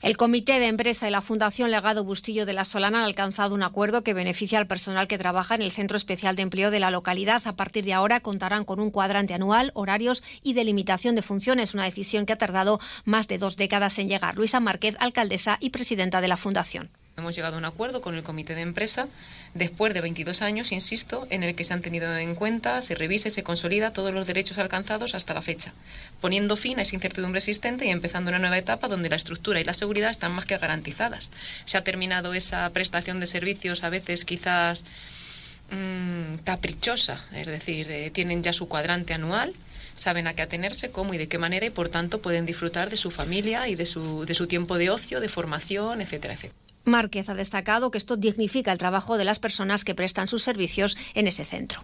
El Comité de Empresa y la Fundación Legado Bustillo de la Solana han alcanzado un acuerdo que beneficia al personal que trabaja en el Centro Especial de Empleo de la localidad. A partir de ahora contarán con un cuadrante anual, horarios y delimitación de funciones, una decisión que ha tardado más de dos décadas en llegar. Luisa Márquez, alcaldesa y presidenta de la Fundación. Hemos llegado a un acuerdo con el comité de empresa después de 22 años, insisto, en el que se han tenido en cuenta, se revisa y se consolida todos los derechos alcanzados hasta la fecha, poniendo fin a esa incertidumbre existente y empezando una nueva etapa donde la estructura y la seguridad están más que garantizadas. Se ha terminado esa prestación de servicios a veces quizás mmm, caprichosa, es decir, eh, tienen ya su cuadrante anual saben a qué atenerse, cómo y de qué manera y por tanto pueden disfrutar de su familia y de su, de su tiempo de ocio, de formación, etcétera, etcétera. Márquez ha destacado que esto dignifica el trabajo de las personas que prestan sus servicios en ese centro.